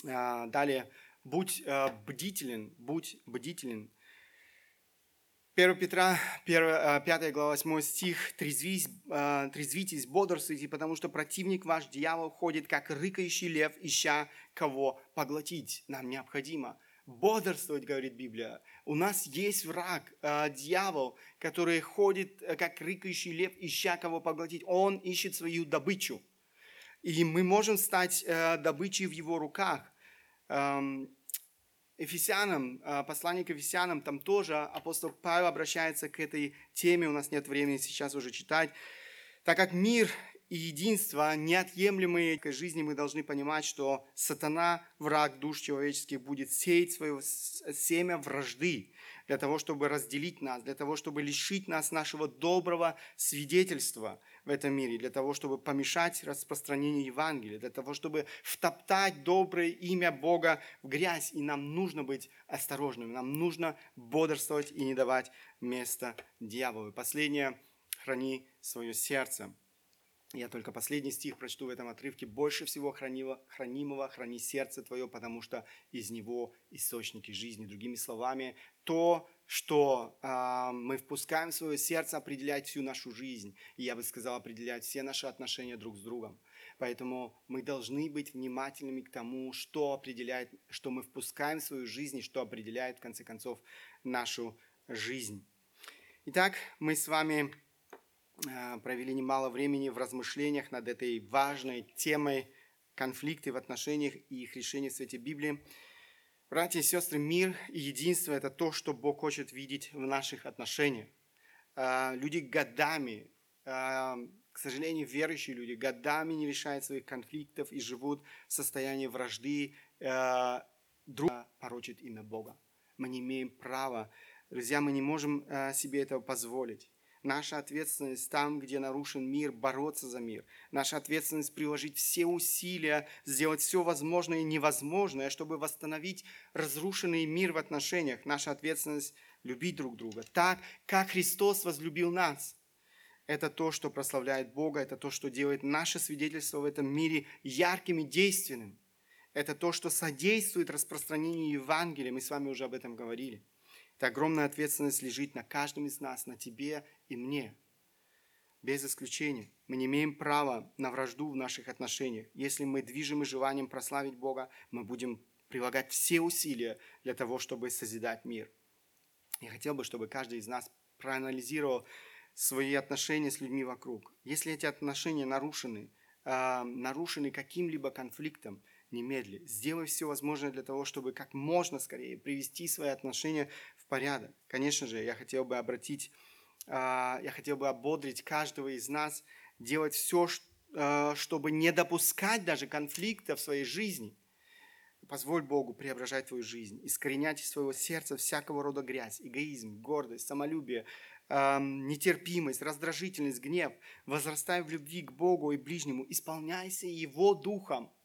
Э, далее, будь э, бдителен, будь бдителен. 1 Петра, 1, 5 э, глава, 8 стих, «Трезвись, э, «Трезвитесь, бодрствуйте, потому что противник ваш, дьявол, ходит, как рыкающий лев, ища кого поглотить». Нам необходимо бодрствовать, говорит Библия. У нас есть враг, э, дьявол, который ходит, как рыкающий лев, ища кого поглотить. Он ищет свою добычу – и мы можем стать добычей в его руках. Ефесянам, а, послание к Ефесянам, там тоже апостол Павел обращается к этой теме, у нас нет времени сейчас уже читать. Так как мир и единство неотъемлемые к жизни, мы должны понимать, что сатана, враг душ человеческих, будет сеять свое семя вражды для того, чтобы разделить нас, для того, чтобы лишить нас нашего доброго свидетельства в этом мире, для того, чтобы помешать распространению Евангелия, для того, чтобы втоптать доброе имя Бога в грязь. И нам нужно быть осторожными, нам нужно бодрствовать и не давать места дьяволу. последнее, храни свое сердце. Я только последний стих прочту в этом отрывке. «Больше всего хранимо, хранимого храни сердце твое, потому что из него источники жизни». Другими словами, то, что э, мы впускаем в свое сердце, определяет всю нашу жизнь. И я бы сказал, определяет все наши отношения друг с другом. Поэтому мы должны быть внимательными к тому, что определяет, что мы впускаем в свою жизнь и что определяет, в конце концов, нашу жизнь. Итак, мы с вами Э, провели немало времени в размышлениях над этой важной темой конфликты в отношениях и их решения в свете Библии. Братья и сестры, мир и единство – это то, что Бог хочет видеть в наших отношениях. Э, люди годами, э, к сожалению, верующие люди годами не решают своих конфликтов и живут в состоянии вражды, друг порочит имя Бога. Мы не имеем права, друзья, мы не можем себе этого позволить. Наша ответственность там, где нарушен мир, бороться за мир. Наша ответственность приложить все усилия, сделать все возможное и невозможное, чтобы восстановить разрушенный мир в отношениях. Наша ответственность любить друг друга так, как Христос возлюбил нас. Это то, что прославляет Бога, это то, что делает наше свидетельство в этом мире ярким и действенным. Это то, что содействует распространению Евангелия. Мы с вами уже об этом говорили. Эта огромная ответственность лежит на каждом из нас, на тебе и мне. Без исключения. Мы не имеем права на вражду в наших отношениях. Если мы движимы желанием прославить Бога, мы будем прилагать все усилия для того, чтобы созидать мир. Я хотел бы, чтобы каждый из нас проанализировал свои отношения с людьми вокруг. Если эти отношения нарушены, э, нарушены каким-либо конфликтом, немедли. Сделай все возможное для того, чтобы как можно скорее привести свои отношения порядок. Конечно же, я хотел бы обратить, а, я хотел бы ободрить каждого из нас делать все, а, чтобы не допускать даже конфликта в своей жизни. Позволь Богу преображать твою жизнь, искоренять из своего сердца всякого рода грязь, эгоизм, гордость, самолюбие, нетерпимость, раздражительность, гнев. Возрастай в любви к Богу и ближнему, исполняйся Его Духом –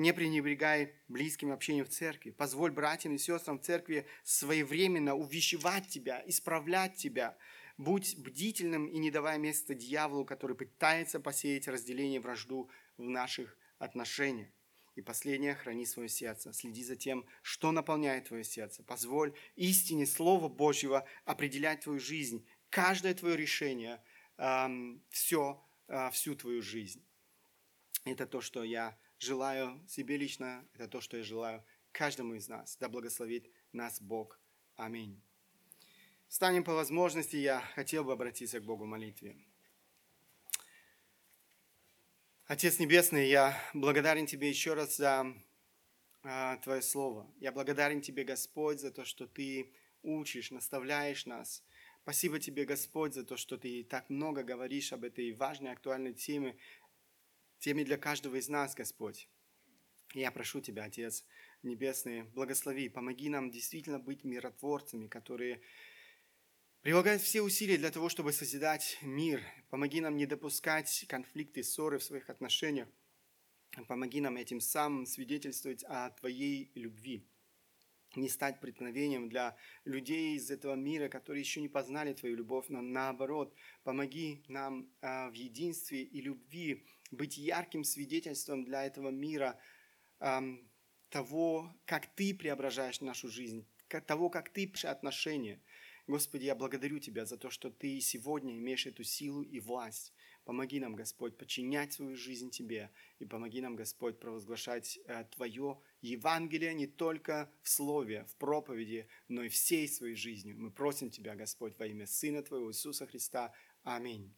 не пренебрегай близким общением в церкви. Позволь братьям и сестрам в церкви своевременно увещевать тебя, исправлять тебя. Будь бдительным и не давай места дьяволу, который пытается посеять разделение вражду в наших отношениях. И последнее, храни свое сердце. Следи за тем, что наполняет твое сердце. Позволь истине Слова Божьего определять твою жизнь, каждое твое решение, все, э, всю твою жизнь. Это то, что я желаю себе лично, это то, что я желаю каждому из нас. Да благословит нас Бог. Аминь. Встанем по возможности, я хотел бы обратиться к Богу в молитве. Отец Небесный, я благодарен Тебе еще раз за а, Твое Слово. Я благодарен Тебе, Господь, за то, что Ты учишь, наставляешь нас. Спасибо Тебе, Господь, за то, что Ты так много говоришь об этой важной, актуальной теме, теме для каждого из нас, Господь. Я прошу Тебя, Отец Небесный, благослови, помоги нам действительно быть миротворцами, которые прилагают все усилия для того, чтобы созидать мир. Помоги нам не допускать конфликты, ссоры в своих отношениях. Помоги нам этим самым свидетельствовать о Твоей любви не стать преткновением для людей из этого мира, которые еще не познали Твою любовь, но наоборот, помоги нам а, в единстве и любви быть ярким свидетельством для этого мира того, как Ты преображаешь нашу жизнь, того, как Ты отношения. Господи, я благодарю Тебя за то, что Ты сегодня имеешь эту силу и власть. Помоги нам, Господь, подчинять свою жизнь Тебе. И помоги нам, Господь, провозглашать э, Твое Евангелие не только в слове, в проповеди, но и всей своей жизнью. Мы просим Тебя, Господь, во имя Сына Твоего Иисуса Христа. Аминь.